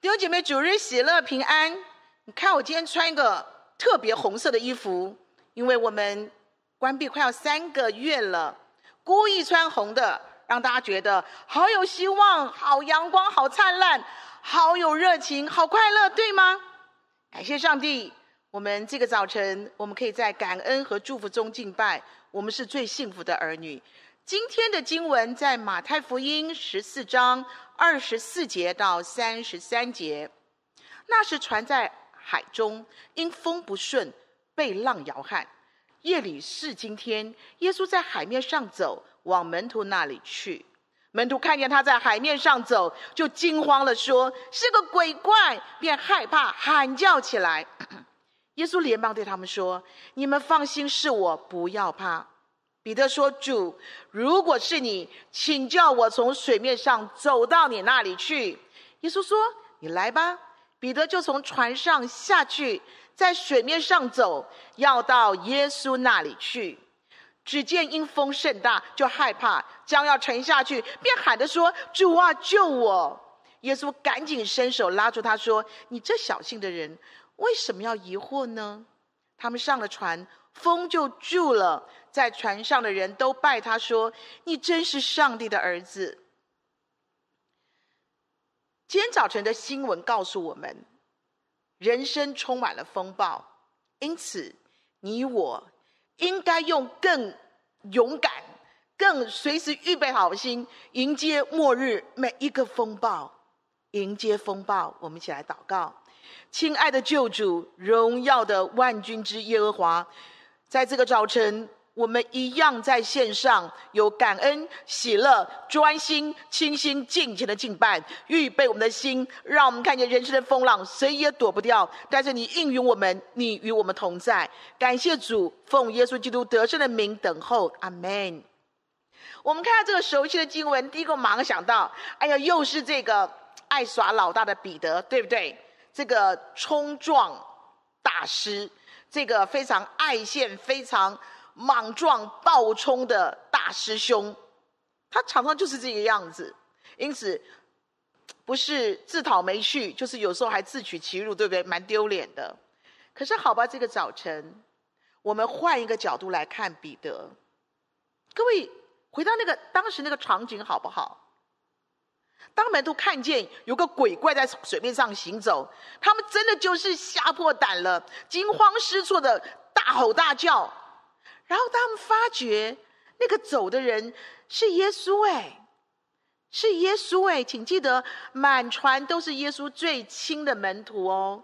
弟兄姐妹，主日喜乐平安。你看我今天穿一个特别红色的衣服，因为我们关闭快要三个月了，故意穿红的，让大家觉得好有希望、好阳光、好灿烂、好有热情、好快乐，对吗？感谢上帝，我们这个早晨，我们可以在感恩和祝福中敬拜，我们是最幸福的儿女。今天的经文在马太福音十四章二十四节到三十三节。那时船在海中，因风不顺，被浪摇撼。夜里是今天，耶稣在海面上走，往门徒那里去。门徒看见他在海面上走，就惊慌了，说：“是个鬼怪！”便害怕，喊叫起来。耶稣连忙对他们说：“你们放心，是我，不要怕。”彼得说：“主，如果是你，请叫我从水面上走到你那里去。”耶稣说：“你来吧。”彼得就从船上下去，在水面上走，要到耶稣那里去。只见因风甚大，就害怕，将要沉下去，便喊着说：“主啊，救我！”耶稣赶紧伸手拉住他说：“你这小信的人，为什么要疑惑呢？”他们上了船。风就住了，在船上的人都拜他说：“你真是上帝的儿子。”今天早晨的新闻告诉我们，人生充满了风暴，因此你我应该用更勇敢、更随时预备好心，迎接末日每一个风暴。迎接风暴，我们一起来祷告：亲爱的救主，荣耀的万军之耶和华。在这个早晨，我们一样在线上有感恩、喜乐、专心、倾心、敬虔的敬拜，预备我们的心，让我们看见人生的风浪，谁也躲不掉。但是你应允我们，你与我们同在。感谢主，奉耶稣基督得胜的名等候，阿门。我们看到这个熟悉的经文，第一个马上想到，哎呀，又是这个爱耍老大的彼得，对不对？这个冲撞大师。这个非常爱现、非常莽撞、暴冲的大师兄，他常常就是这个样子。因此，不是自讨没趣，就是有时候还自取其辱，对不对？蛮丢脸的。可是，好吧，这个早晨，我们换一个角度来看彼得。各位，回到那个当时那个场景，好不好？当门徒看见有个鬼怪在水面上行走，他们真的就是吓破胆了，惊慌失措的大吼大叫。然后他们发觉那个走的人是耶稣，哎，是耶稣，哎，请记得满船都是耶稣最亲的门徒哦。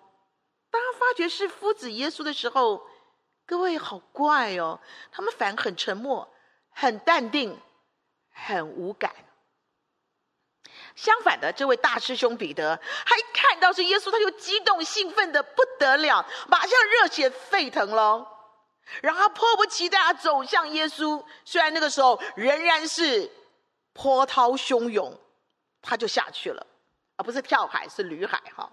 当他发觉是夫子耶稣的时候，各位好怪哦，他们反而很沉默、很淡定、很无感。相反的，这位大师兄彼得，他一看到是耶稣，他就激动兴奋的不得了，马上热血沸腾了，然后他迫不及待地走向耶稣。虽然那个时候仍然是波涛汹涌，他就下去了，而不是跳海，是旅海哈。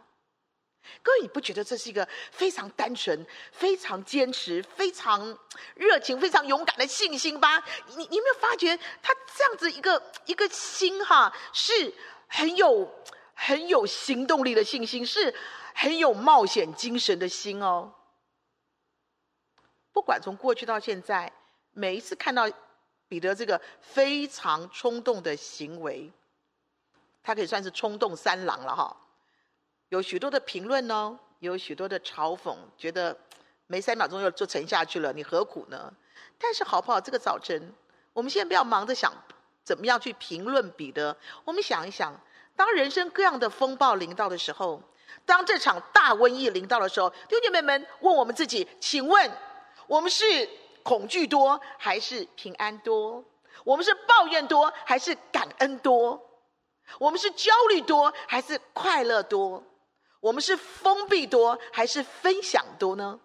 各位，你不觉得这是一个非常单纯、非常坚持、非常热情、非常勇敢的信心吧？你你有没有发觉他这样子一个一个心哈，是很有很有行动力的信心，是很有冒险精神的心哦。不管从过去到现在，每一次看到彼得这个非常冲动的行为，他可以算是冲动三郎了哈。有许多的评论呢，有许多的嘲讽，觉得没三秒钟又就沉下去了，你何苦呢？但是好不好？这个早晨，我们先不要忙着想怎么样去评论彼得，我们想一想，当人生各样的风暴临到的时候，当这场大瘟疫临到的时候，弟兄姐妹们问我们自己：请问，我们是恐惧多还是平安多？我们是抱怨多还是感恩多？我们是焦虑多还是快乐多？我们是封闭多还是分享多呢？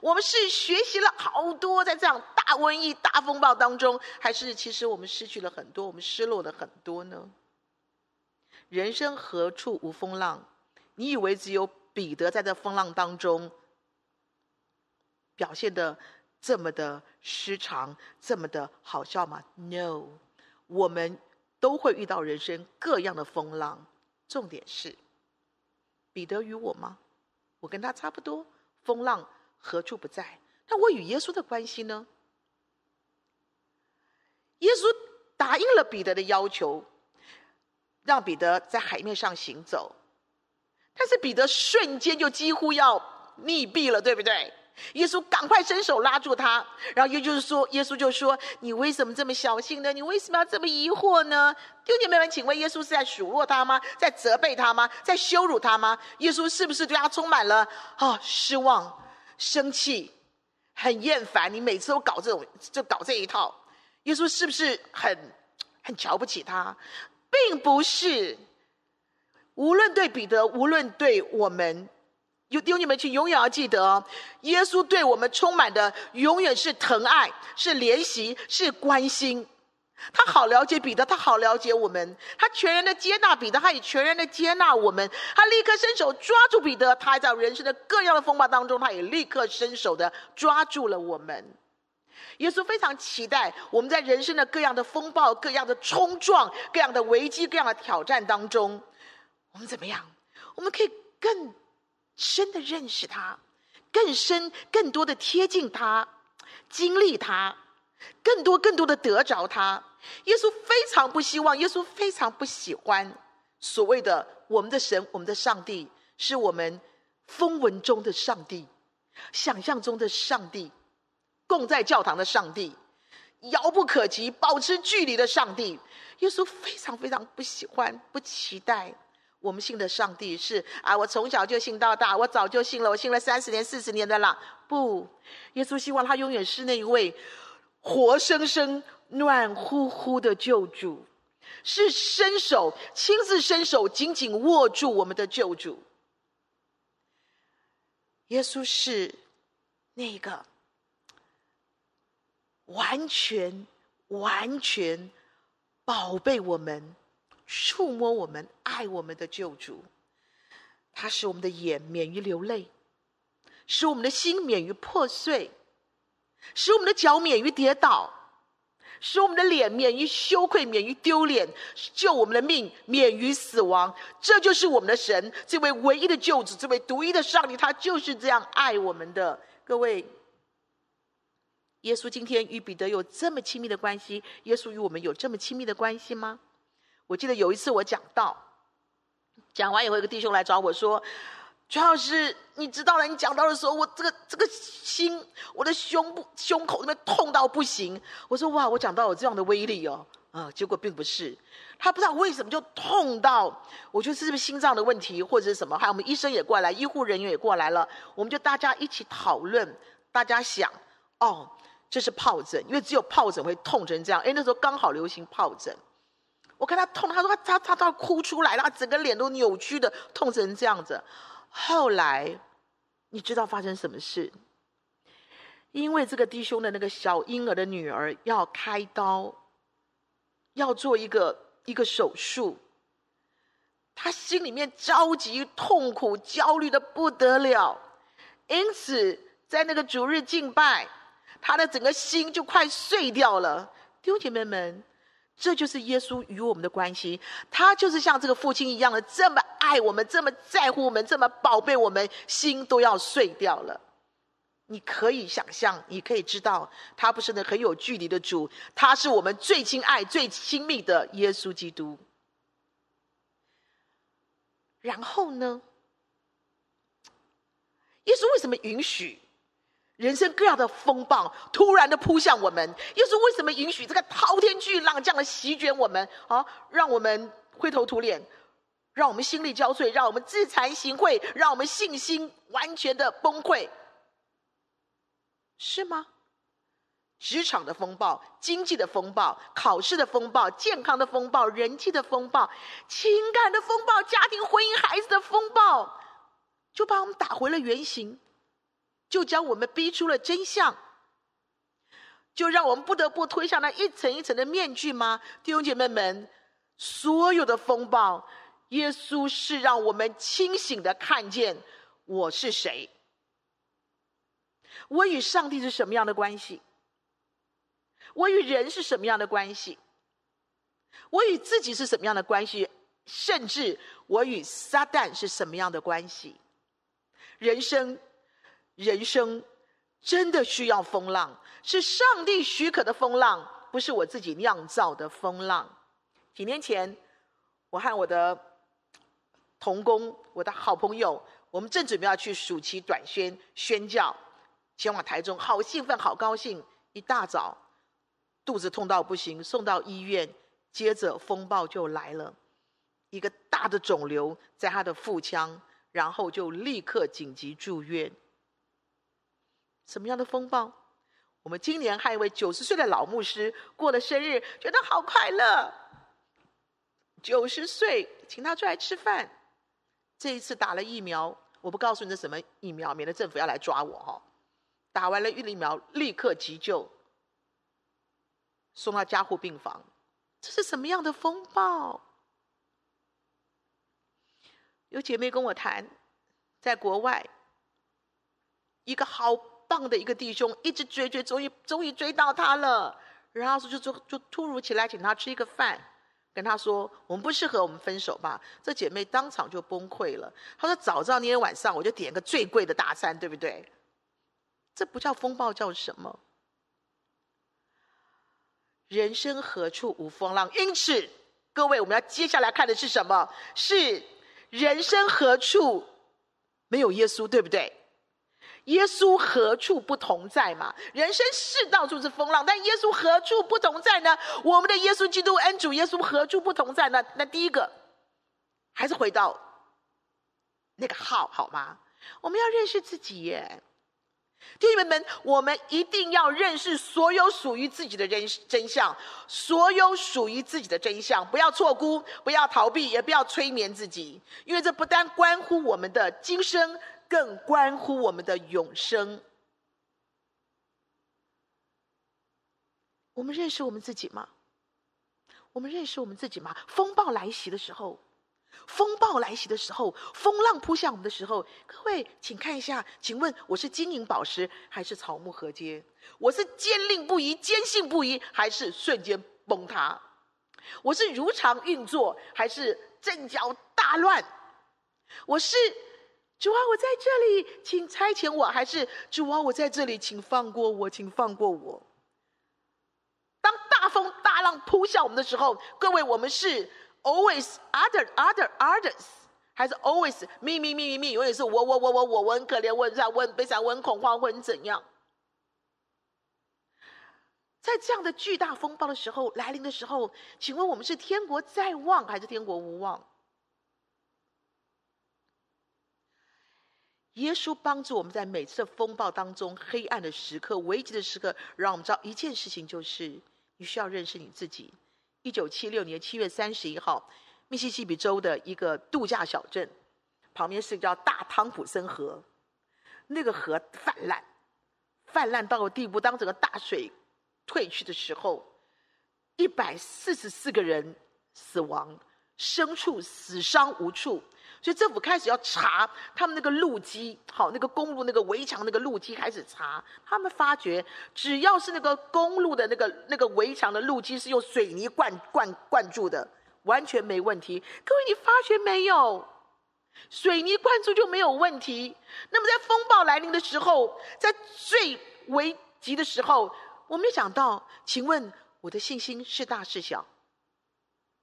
我们是学习了好多，在这样大瘟疫、大风暴当中，还是其实我们失去了很多，我们失落了很多呢？人生何处无风浪？你以为只有彼得在这风浪当中表现得这么的失常，这么的好笑吗？No，我们都会遇到人生各样的风浪。重点是。彼得与我吗？我跟他差不多，风浪何处不在？那我与耶稣的关系呢？耶稣答应了彼得的要求，让彼得在海面上行走，但是彼得瞬间就几乎要溺毙了，对不对？耶稣赶快伸手拉住他，然后也就是说，耶稣就说：“你为什么这么小心呢？你为什么要这么疑惑呢？”弟兄姐妹们，请问耶稣是在数落他吗？在责备他吗？在羞辱他吗？耶稣是不是对他充满了啊、失望、生气、很厌烦？你每次都搞这种，就搞这一套。耶稣是不是很很瞧不起他？并不是。无论对彼得，无论对我们。有弟兄姐妹去，永远要记得，耶稣对我们充满的永远是疼爱，是怜惜，是关心。他好了解彼得，他好了解我们，他全然的接纳彼得，他也全然的接纳我们。他立刻伸手抓住彼得，他还在人生的各样的风暴当中，他也立刻伸手的抓住了我们。耶稣非常期待我们在人生的各样的风暴、各样的冲撞、各样的危机、各样的挑战当中，我们怎么样？我们可以更。深的认识他，更深、更多的贴近他，经历他，更多、更多的得着他。耶稣非常不希望，耶稣非常不喜欢所谓的我们的神、我们的上帝，是我们风闻中的上帝，想象中的上帝，供在教堂的上帝，遥不可及、保持距离的上帝。耶稣非常非常不喜欢、不期待。我们信的上帝是啊，我从小就信到大，我早就信了，我信了三十年、四十年的了。不，耶稣希望他永远是那一位活生生、暖乎乎的救主，是伸手亲自伸手紧紧握住我们的救主。耶稣是那个完全、完全宝贝我们。触摸我们、爱我们的救主，他使我们的眼免于流泪，使我们的心免于破碎，使我们的脚免于跌倒，使我们的脸免于羞愧、免于丢脸，救我们的命免于死亡。这就是我们的神，这位唯一的救主，这位独一的上帝，他就是这样爱我们的。各位，耶稣今天与彼得有这么亲密的关系，耶稣与我们有这么亲密的关系吗？我记得有一次我讲到，讲完以后，有个弟兄来找我说：“庄老师，你知道了？你讲到的时候，我这个这个心，我的胸部胸口那边痛到不行。”我说：“哇，我讲到有这样的威力哦！”啊，结果并不是，他不知道为什么就痛到，我觉得是不是心脏的问题，或者是什么？还有我们医生也过来，医护人员也过来了，我们就大家一起讨论，大家想，哦，这是疱疹，因为只有疱疹会痛成这样。哎，那时候刚好流行疱疹。我看他痛，他说他他他都要哭出来了，他整个脸都扭曲的，痛成这样子。后来，你知道发生什么事？因为这个弟兄的那个小婴儿的女儿要开刀，要做一个一个手术，他心里面着急、痛苦、焦虑的不得了，因此在那个主日敬拜，他的整个心就快碎掉了。弟兄姐妹们。这就是耶稣与我们的关系，他就是像这个父亲一样的，这么爱我们，这么在乎我们，这么宝贝我们，心都要碎掉了。你可以想象，你可以知道，他不是那很有距离的主，他是我们最亲爱、最亲密的耶稣基督。然后呢，耶稣为什么允许？人生各样的风暴突然的扑向我们，耶稣为什么允许这个滔天巨浪这样的席卷我们？啊，让我们灰头土脸，让我们心力交瘁，让我们自惭形秽，让我们信心完全的崩溃，是吗？职场的风暴、经济的风暴、考试的风暴、健康的风暴、人际的风暴、情感的风暴、家庭、婚姻、孩子的风暴，就把我们打回了原形。就将我们逼出了真相，就让我们不得不推上那一层一层的面具吗？弟兄姐妹们，所有的风暴，耶稣是让我们清醒的看见我是谁，我与上帝是什么样的关系，我与人是什么样的关系，我与自己是什么样的关系。甚至我与撒旦是什么样的关系？人生，人生真的需要风浪，是上帝许可的风浪，不是我自己酿造的风浪。几年前，我和我的同工，我的好朋友，我们正准备要去暑期短宣宣教，前往台中，好兴奋，好高兴。一大早，肚子痛到不行，送到医院，接着风暴就来了，一个大的肿瘤在他的腹腔。然后就立刻紧急住院。什么样的风暴？我们今年还有一位九十岁的老牧师过了生日，觉得好快乐。九十岁，请他出来吃饭。这一次打了疫苗，我不告诉你这什么疫苗，免得政府要来抓我哈。打完了疫苗，立刻急救，送到加护病房。这是什么样的风暴？有姐妹跟我谈，在国外，一个好棒的一个弟兄，一直追追，终于终于追到他了。然后说就就就突如其来请他吃一个饭，跟他说：“我们不适合，我们分手吧。”这姐妹当场就崩溃了。她说：“早知道那天晚上我就点个最贵的大餐，对不对？”这不叫风暴，叫什么？人生何处无风浪？因此，各位，我们要接下来看的是什么？是。人生何处没有耶稣，对不对？耶稣何处不同在嘛？人生是到处是风浪，但耶稣何处不同在呢？我们的耶稣基督恩主耶稣何处不同在呢？那第一个，还是回到那个号，好吗？我们要认识自己耶。弟兄们，我们一定要认识所有属于自己的真真相，所有属于自己的真相，不要错估，不要逃避，也不要催眠自己，因为这不但关乎我们的今生，更关乎我们的永生。我们认识我们自己吗？我们认识我们自己吗？风暴来袭的时候。风暴来袭的时候，风浪扑向我们的时候，各位，请看一下，请问我是金银宝石还是草木禾秸？我是坚定不移、坚信不疑，还是瞬间崩塌？我是如常运作，还是阵脚大乱？我是主啊，我在这里，请差遣我，还是主啊，我在这里，请放过我，请放过我。当大风大浪扑向我们的时候，各位，我们是。Always other, other, others，还是 always me, me, me, me, me？永远是我，我，我，我，我，很可怜，我很惨，我很悲伤，我很恐慌，我很怎样？在这样的巨大风暴的时候来临的时候，请问我们是天国在望还是天国无望？耶稣帮助我们在每次的风暴当中、黑暗的时刻、危急的时刻，让我们知道一件事情，就是你需要认识你自己。一九七六年七月三十一号，密西西比州的一个度假小镇，旁边是叫大汤普森河，那个河泛滥，泛滥到了地步，当整个大水退去的时候，一百四十四个人死亡，牲畜死伤无处。所以政府开始要查他们那个路基，好，那个公路那个围墙那个路基开始查，他们发觉只要是那个公路的那个那个围墙的路基是用水泥灌灌灌注的，完全没问题。各位，你发觉没有？水泥灌注就没有问题。那么在风暴来临的时候，在最危急的时候，我没想到，请问我的信心是大是小？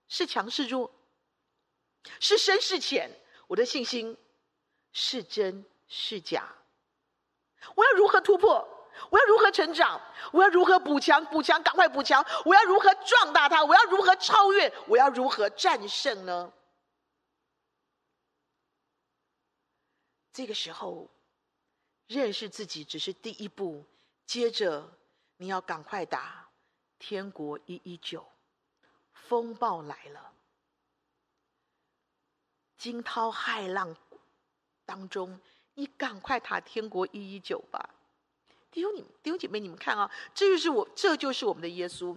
是强是弱？是深是浅？我的信心是真是假？我要如何突破？我要如何成长？我要如何补强？补强，赶快补强！我要如何壮大它？我要如何超越？我要如何战胜呢？这个时候，认识自己只是第一步，接着你要赶快打天国一一九，风暴来了。惊涛骇浪当中，你赶快打天国一一九吧，弟兄你弟兄姐妹，你们看啊，这就是我，这就是我们的耶稣。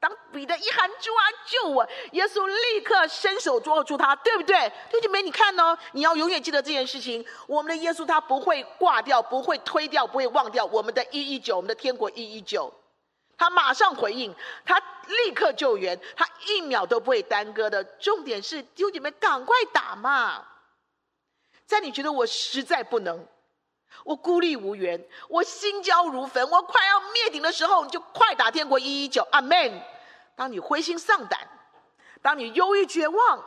当彼得一喊主啊救我，耶稣立刻伸手抓住他，对不对？弟兄姐妹，你看哦，你要永远记得这件事情。我们的耶稣他不会挂掉，不会推掉，不会忘掉我们的一一九，我们的天国一一九。他马上回应，他立刻救援，他一秒都不会耽搁的。重点是，弟兄姐妹，赶快打嘛！在你觉得我实在不能，我孤立无援，我心焦如焚，我快要灭顶的时候，你就快打天国一一九，阿门。当你灰心丧胆，当你忧郁绝望，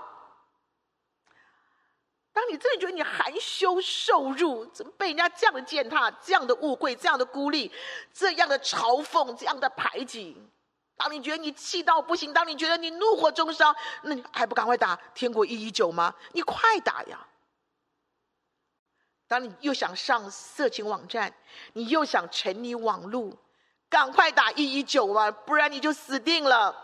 当你真的觉得你含羞受辱，怎么被人家这样的践踏、这样的误会、这样的孤立、这样的嘲讽、这样的排挤？当你觉得你气到不行，当你觉得你怒火中烧，那你还不赶快打天国一一九吗？你快打呀！当你又想上色情网站，你又想沉迷网路，赶快打一一九吧，不然你就死定了。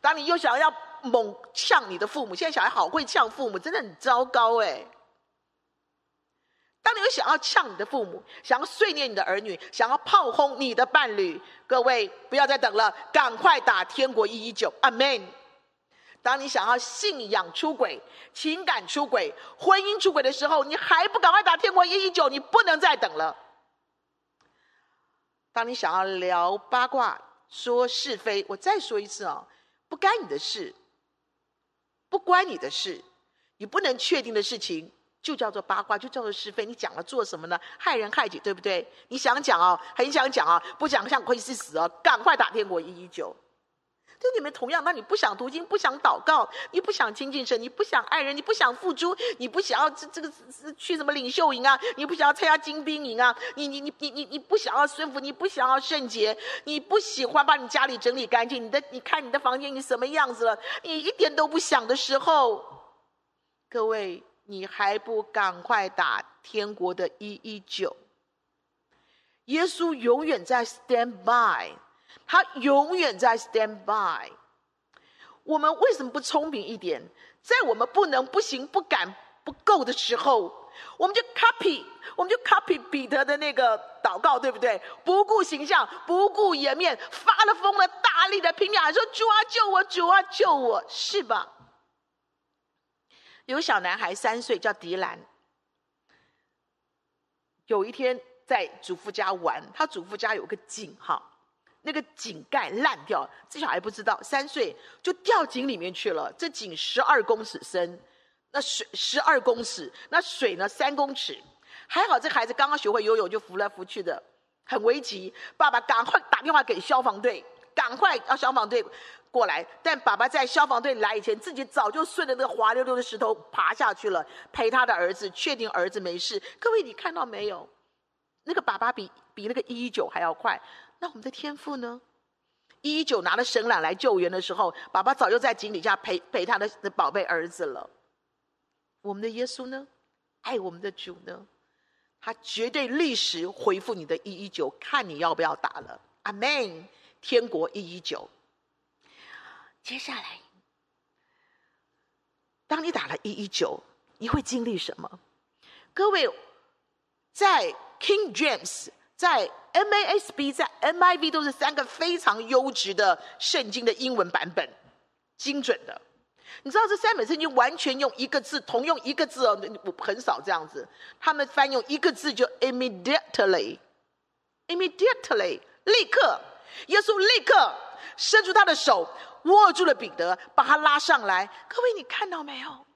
当你又想要。猛呛你的父母，现在小孩好会呛父母，真的很糟糕哎。当你又想要呛你的父母，想要碎念你的儿女，想要炮轰你的伴侣，各位不要再等了，赶快打天国一一九，阿门。当你想要信仰出轨、情感出轨、婚姻出轨的时候，你还不赶快打天国一一九，你不能再等了。当你想要聊八卦、说是非，我再说一次哦，不干你的事。不关你的事，你不能确定的事情就叫做八卦，就叫做是非。你讲了做什么呢？害人害己，对不对？你想讲哦，很想讲哦，不讲像亏是死哦，赶快打电话一一九。对你们同样，那你不想读经，不想祷告，你不想亲近神，你不想爱人，你不想付出，你不想要这这个去什么领袖营啊？你不想要参加精兵营啊？你你你你你你不想要顺服，你不想要圣洁，你不喜欢把你家里整理干净，你的你看你的房间你什么样子了？你一点都不想的时候，各位，你还不赶快打天国的一一九？耶稣永远在 stand by。他永远在 stand by。我们为什么不聪明一点？在我们不能、不行、不敢、不够的时候，我们就 copy，我们就 copy 彼得的那个祷告，对不对？不顾形象，不顾颜面，发了疯了，大力的拼命喊说：“主啊，救我！主啊，救我！”是吧？有小男孩三岁，叫迪兰。有一天在祖父家玩，他祖父家有个井，哈。那个井盖烂掉，这小孩不知道，三岁就掉井里面去了。这井十二公尺深，那水十二公尺，那水呢三公尺。还好这孩子刚刚学会游泳，就浮来浮去的，很危急。爸爸赶快打电话给消防队，赶快让消防队过来。但爸爸在消防队来以前，自己早就顺着那个滑溜溜的石头爬下去了，陪他的儿子，确定儿子没事。各位，你看到没有？那个爸爸比比那个一一九还要快。那我们的天赋呢？一一九拿了绳缆来救援的时候，爸爸早就在井底下陪陪他的宝贝儿子了。我们的耶稣呢？爱我们的主呢？他绝对立时回复你的一一九，看你要不要打了。阿门！天国一一九。接下来，当你打了一一九，你会经历什么？各位，在 King James。在 MASB、在 NIV 都是三个非常优质的圣经的英文版本，精准的。你知道这三本圣经完全用一个字，同用一个字哦，我很少这样子。他们翻用一个字就 immediately，immediately，立刻，耶稣立刻伸出他的手，握住了彼得，把他拉上来。各位，你看到没有？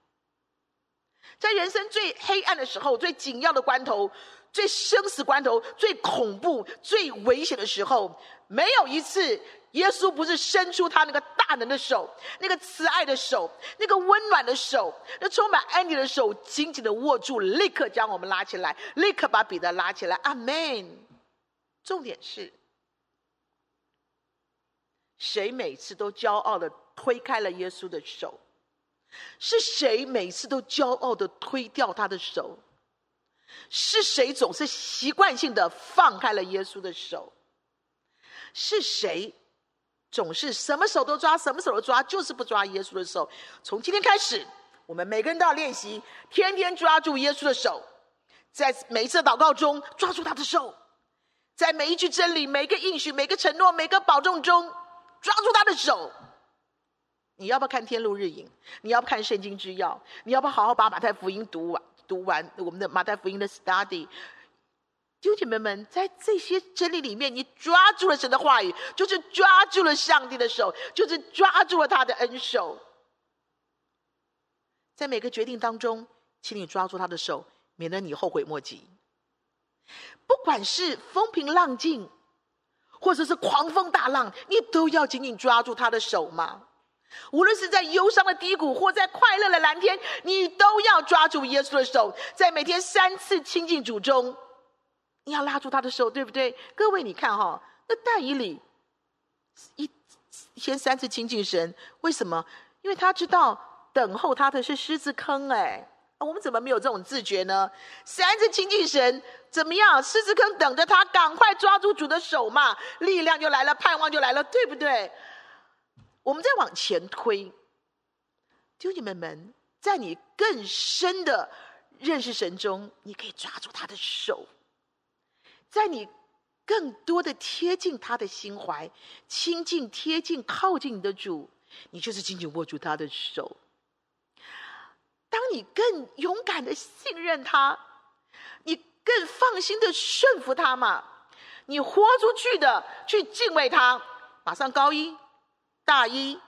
在人生最黑暗的时候，最紧要的关头。最生死关头、最恐怖、最危险的时候，没有一次耶稣不是伸出他那个大能的手、那个慈爱的手、那个温暖的手、那充满爱你的手，紧紧的握住，立刻将我们拉起来，立刻把彼得拉起来。阿门。重点是，谁每次都骄傲的推开了耶稣的手？是谁每次都骄傲的推掉他的手？是谁总是习惯性的放开了耶稣的手？是谁总是什么手都抓，什么手都抓，就是不抓耶稣的手？从今天开始，我们每个人都要练习，天天抓住耶稣的手，在每一次祷告中抓住他的手，在每一句真理、每个应许、每个承诺、每个保证中抓住他的手。你要不要看天路日影？你要不看圣经之钥？你要不要好好把马太福音读完？读完我们的马太福音的 study，弟兄姐妹们，在这些真理里面，你抓住了神的话语，就是抓住了上帝的手，就是抓住了他的恩手。在每个决定当中，请你抓住他的手，免得你后悔莫及。不管是风平浪静，或者是狂风大浪，你都要紧紧抓住他的手吗？无论是在忧伤的低谷，或在快乐的蓝天，你都要抓住耶稣的手，在每天三次亲近主中。你要拉住他的手，对不对？各位，你看哈、那但以理一先三次亲近神，为什么？因为他知道等候他的是狮子坑，哎，我们怎么没有这种自觉呢？三次亲近神，怎么样？狮子坑等着他，赶快抓住主的手嘛，力量就来了，盼望就来了，对不对？我们再往前推，弟兄姐妹们，在你更深的认识神中，你可以抓住他的手。在你更多的贴近他的心怀，亲近、贴近、靠近你的主，你就是紧紧握住他的手。当你更勇敢的信任他，你更放心的顺服他嘛，你豁出去的去敬畏他，马上高一、大一，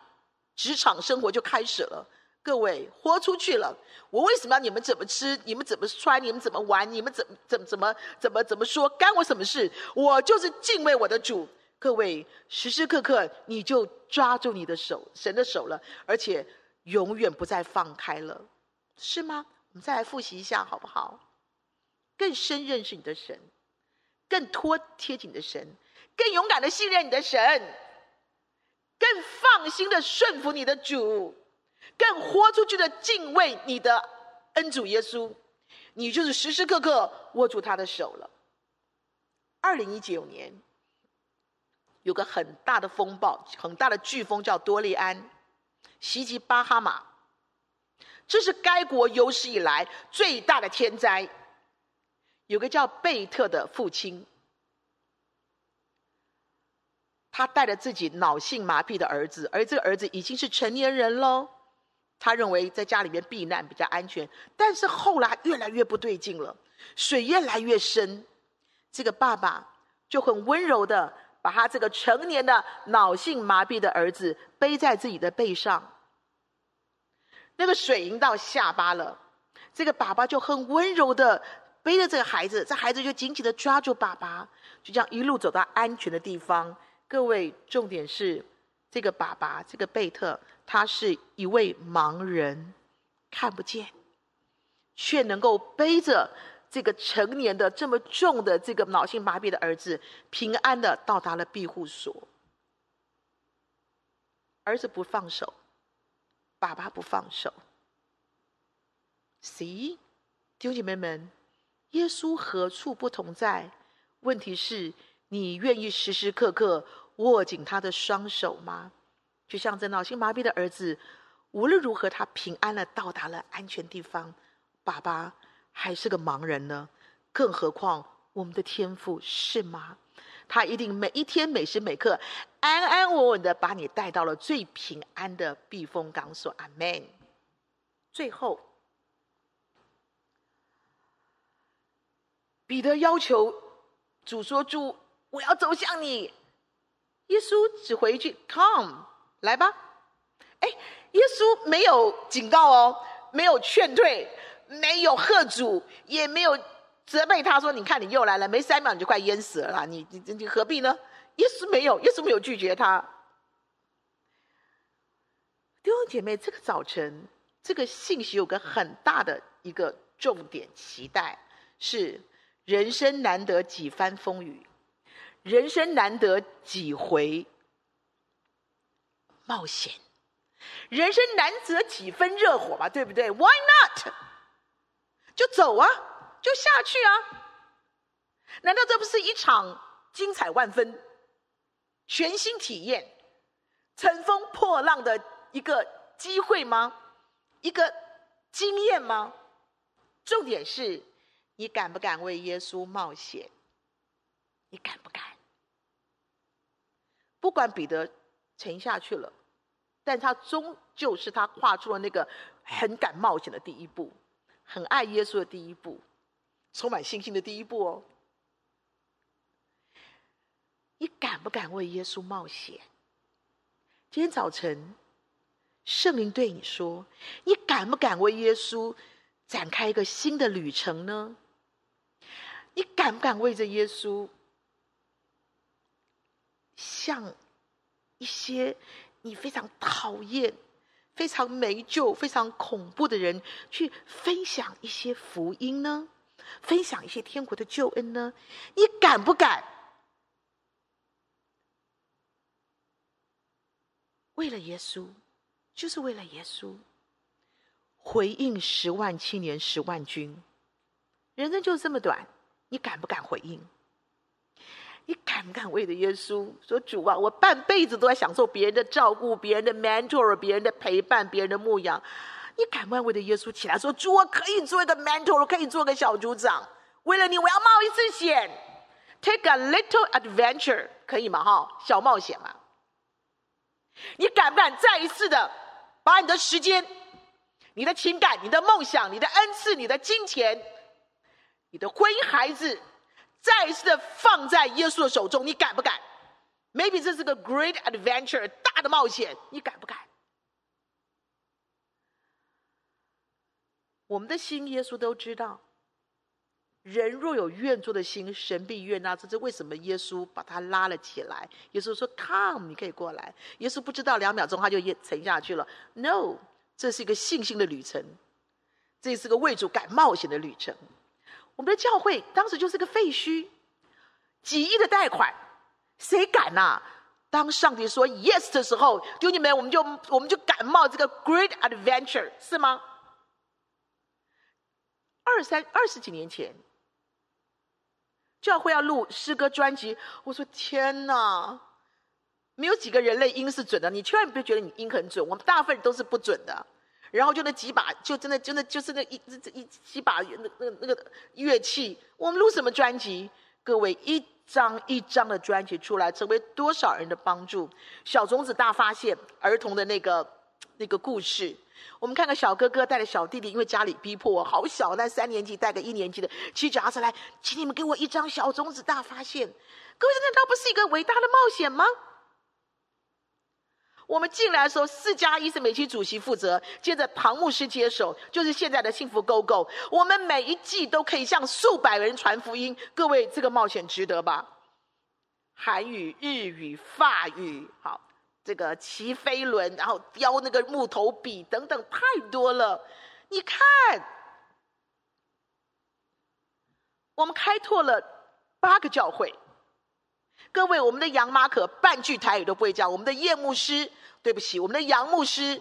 职场生活就开始了。各位豁出去了，我为什么要你们怎么吃？你们怎么穿？你们怎么玩？你们怎么怎么怎么怎么怎么说？干我什么事？我就是敬畏我的主。各位时时刻刻你就抓住你的手，神的手了，而且永远不再放开了，是吗？我们再来复习一下好不好？更深认识你的神，更托贴紧你的神，更勇敢的信任你的神，更放心的顺服你的主。更豁出去的敬畏你的恩主耶稣，你就是时时刻刻握住他的手了。二零一九年有个很大的风暴，很大的飓风叫多利安，袭击巴哈马，这是该国有史以来最大的天灾。有个叫贝特的父亲，他带着自己脑性麻痹的儿子，而这个儿子已经是成年人喽。他认为在家里面避难比较安全，但是后来越来越不对劲了，水越来越深。这个爸爸就很温柔的把他这个成年的脑性麻痹的儿子背在自己的背上。那个水已经到下巴了，这个爸爸就很温柔的背着这个孩子，这孩子就紧紧的抓住爸爸，就这样一路走到安全的地方。各位，重点是这个爸爸，这个贝特。他是一位盲人，看不见，却能够背着这个成年的这么重的这个脑性麻痹的儿子，平安的到达了庇护所。儿子不放手，爸爸不放手。See，弟兄姐妹们，耶稣何处不同在？问题是你愿意时时刻刻握紧他的双手吗？就像这脑性麻痹的儿子，无论如何，他平安的到达了安全地方。爸爸还是个盲人呢，更何况我们的天父是吗？他一定每一天每时每刻安安稳稳的把你带到了最平安的避风港所。阿门。最后，彼得要求主说：“主，我要走向你。”耶稣只回一句：“Come。”来吧，哎，耶稣没有警告哦，没有劝退，没有喝阻，也没有责备他说：“你看，你又来了，没三秒你就快淹死了啦，你你你何必呢？”耶稣没有，耶稣没有拒绝他。弟兄姐妹，这个早晨，这个信息有个很大的一个重点期待，是人生难得几番风雨，人生难得几回。冒险，人生难得几分热火吧，对不对？Why not？就走啊，就下去啊！难道这不是一场精彩万分、全新体验、乘风破浪的一个机会吗？一个经验吗？重点是你敢不敢为耶稣冒险？你敢不敢？不管彼得。沉下去了，但他终究是他跨出了那个很敢冒险的第一步，很爱耶稣的第一步，充满信心的第一步哦。你敢不敢为耶稣冒险？今天早晨，圣灵对你说：“你敢不敢为耶稣展开一个新的旅程呢？你敢不敢为着耶稣，向一些你非常讨厌、非常没救、非常恐怖的人去分享一些福音呢？分享一些天国的救恩呢？你敢不敢？”为了耶稣，就是为了耶稣，回应十万青年十万军。人生就这么短，你敢不敢回应？你敢不敢为了耶稣说主啊，我半辈子都在享受别人的照顾、别人的 mentor、别人的陪伴、别人的牧养。你敢不敢为了耶稣起来说主，我可以做一个 mentor，可以做个小组长？为了你，我要冒一次险，take a little adventure，可以吗？哈，小冒险嘛。你敢不敢再一次的把你的时间、你的情感、你的梦想、你的恩赐、你的金钱、你的婚姻、孩子，再一次的放在耶稣的手中？你敢不敢？Maybe 这是个 great adventure，大的冒险，你敢不敢？我们的心，耶稣都知道。人若有愿做的心，神必悦纳。这是为什么？耶稣把他拉了起来。耶稣说：“Come，你可以过来。”耶稣不知道两秒钟他就沉下去了。No，这是一个信心的旅程，这是个为主敢冒险的旅程。我们的教会当时就是个废墟，几亿的贷款，谁敢呐、当上帝说 Yes 的时候，弟兄们，我们就我们就敢冒这个 Great Adventure，是吗？二三二十几年前。教会要录诗歌专辑，我说天哪，没有几个人类音是准的，你千万别觉得你音很准，我们大部分人都是不准的。然后就那几把，就真的真的就是那一这一几把那那那个乐器，我们录什么专辑？各位一张一张的专辑出来，成为多少人的帮助？小种子大发现，儿童的那个那个故事。我们看看小哥哥带着小弟弟，因为家里逼迫我，好小，那三年级带个一年级的骑脚踏车来，请你们给我一张小种子大发现。各位，这难道不是一个伟大的冒险吗？我们进来的时候，四加一是美琪主席负责，接着唐牧师接手，就是现在的幸福 Go Go。我们每一季都可以向数百人传福音，各位，这个冒险值得吧？韩语、日语、法语，好。这个骑飞轮，然后雕那个木头笔等等，太多了。你看，我们开拓了八个教会。各位，我们的杨马可半句台语都不会讲。我们的叶牧师，对不起，我们的杨牧师，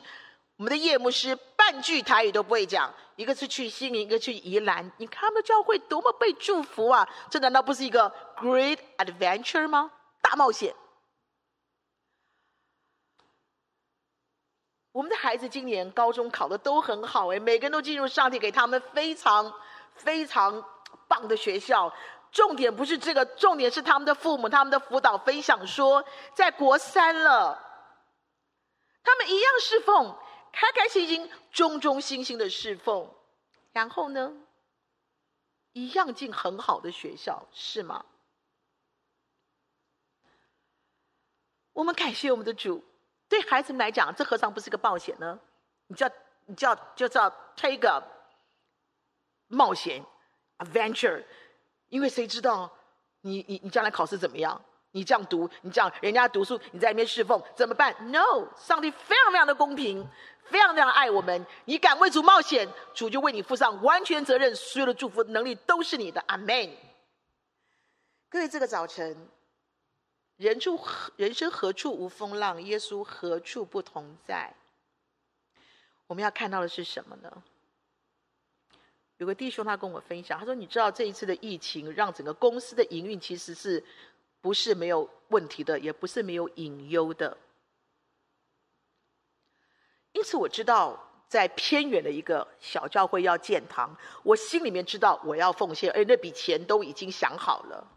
我们的叶牧师半句台语都不会讲。一个是去西宁，一个去宜兰。你看他们教会多么被祝福啊！这难道不是一个 great adventure 吗？大冒险。我们的孩子今年高中考的都很好，诶，每个人都进入上帝给他们非常非常棒的学校。重点不是这个，重点是他们的父母、他们的辅导分享说，在国三了，他们一样侍奉，开开心心、忠忠心心的侍奉，然后呢，一样进很好的学校，是吗？我们感谢我们的主。对孩子们来讲，这何尝不是个冒险呢？你叫你叫就叫 take a 冒险 adventure，因为谁知道你你你将来考试怎么样？你这样读，你这样人家读书，你在那边侍奉怎么办？No，上帝非常非常的公平，非常非常爱我们。你敢为主冒险，主就为你负上完全责任，所有的祝福能力都是你的。阿门。各位，这个早晨。人处人生何处无风浪？耶稣何处不同在？我们要看到的是什么呢？有个弟兄他跟我分享，他说：“你知道这一次的疫情，让整个公司的营运其实是不是没有问题的，也不是没有隐忧的。因此我知道，在偏远的一个小教会要建堂，我心里面知道我要奉献，而那笔钱都已经想好了。”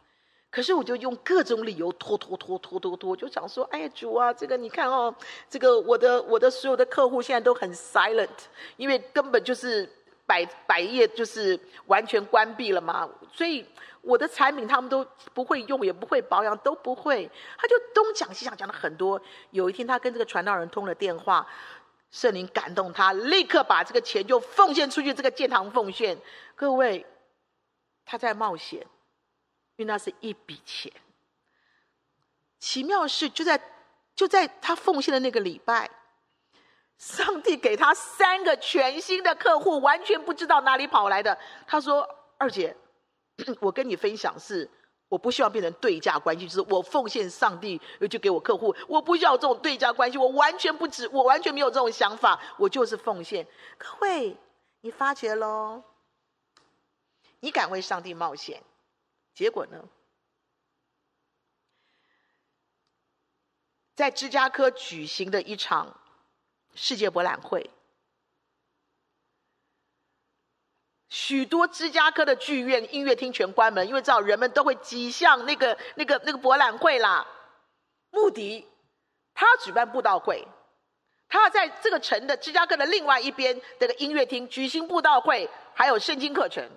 可是我就用各种理由拖拖拖拖拖拖，就想说：“哎呀，主啊，这个你看哦，这个我的我的所有的客户现在都很 silent，因为根本就是百百业就是完全关闭了嘛？所以我的产品他们都不会用，也不会保养，都不会。他就东讲西讲，讲了很多。有一天，他跟这个传道人通了电话，圣灵感动他，立刻把这个钱就奉献出去。这个建堂奉献，各位，他在冒险，因为那是一笔钱。奇妙是，就在就在他奉献的那个礼拜。上帝给他三个全新的客户，完全不知道哪里跑来的。他说：“二姐，我跟你分享是，我不希望变成对价关系，就是我奉献上帝，就给我客户，我不需要这种对价关系，我完全不止，我完全没有这种想法，我就是奉献。各位，你发觉喽？你敢为上帝冒险，结果呢？在芝加哥举行的一场。”世界博览会，许多芝加哥的剧院、音乐厅全关门，因为知道人们都会挤向那个、那个、那个博览会啦。穆迪，他要举办布道会，他要在这个城的芝加哥的另外一边这个音乐厅举行布道会，还有圣经课程。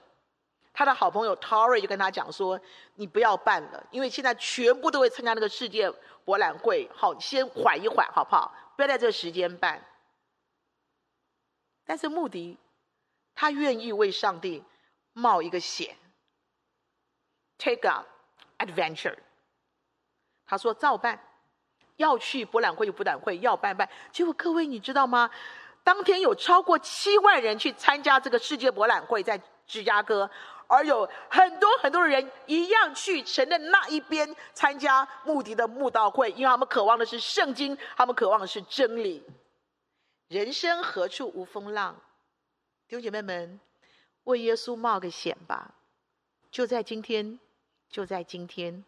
他的好朋友 Tory 就跟他讲说：“你不要办了，因为现在全部都会参加那个世界博览会，好，先缓一缓，好不好？”不要在这个时间办，但是穆迪，他愿意为上帝冒一个险，take a adventure。他说照办，要去博览会就博览会，要办办。结果各位你知道吗？当天有超过七万人去参加这个世界博览会，在芝加哥。而有很多很多的人一样去神的那一边参加穆迪的慕道会，因为他们渴望的是圣经，他们渴望的是真理。人生何处无风浪？弟兄姐妹们，为耶稣冒个险吧！就在今天，就在今天。